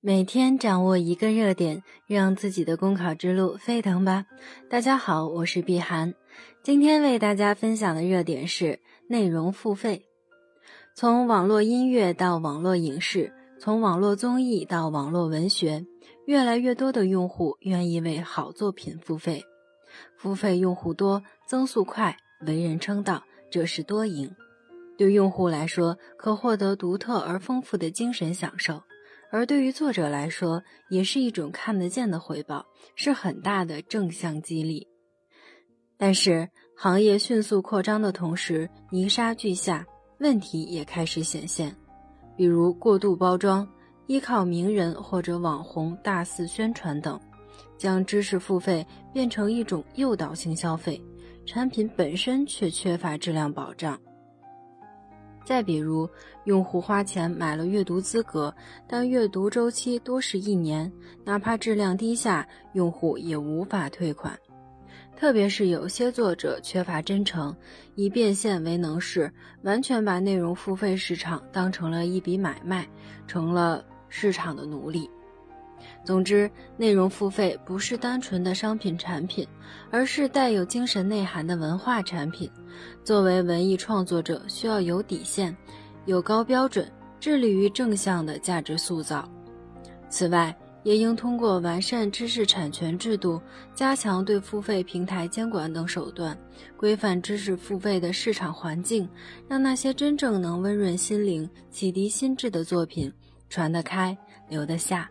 每天掌握一个热点，让自己的公考之路沸腾吧！大家好，我是碧涵，今天为大家分享的热点是内容付费。从网络音乐到网络影视，从网络综艺到网络文学，越来越多的用户愿意为好作品付费。付费用户多，增速快，为人称道，这是多赢。对用户来说，可获得独特而丰富的精神享受。而对于作者来说，也是一种看得见的回报，是很大的正向激励。但是，行业迅速扩张的同时，泥沙俱下，问题也开始显现，比如过度包装、依靠名人或者网红大肆宣传等，将知识付费变成一种诱导性消费，产品本身却缺乏质量保障。再比如，用户花钱买了阅读资格，但阅读周期多是一年，哪怕质量低下，用户也无法退款。特别是有些作者缺乏真诚，以变现为能事，完全把内容付费市场当成了一笔买卖，成了市场的奴隶。总之，内容付费不是单纯的商品产品，而是带有精神内涵的文化产品。作为文艺创作者，需要有底线，有高标准，致力于正向的价值塑造。此外，也应通过完善知识产权制度，加强对付费平台监管等手段，规范知识付费的市场环境，让那些真正能温润心灵、启迪心智的作品传得开、留得下。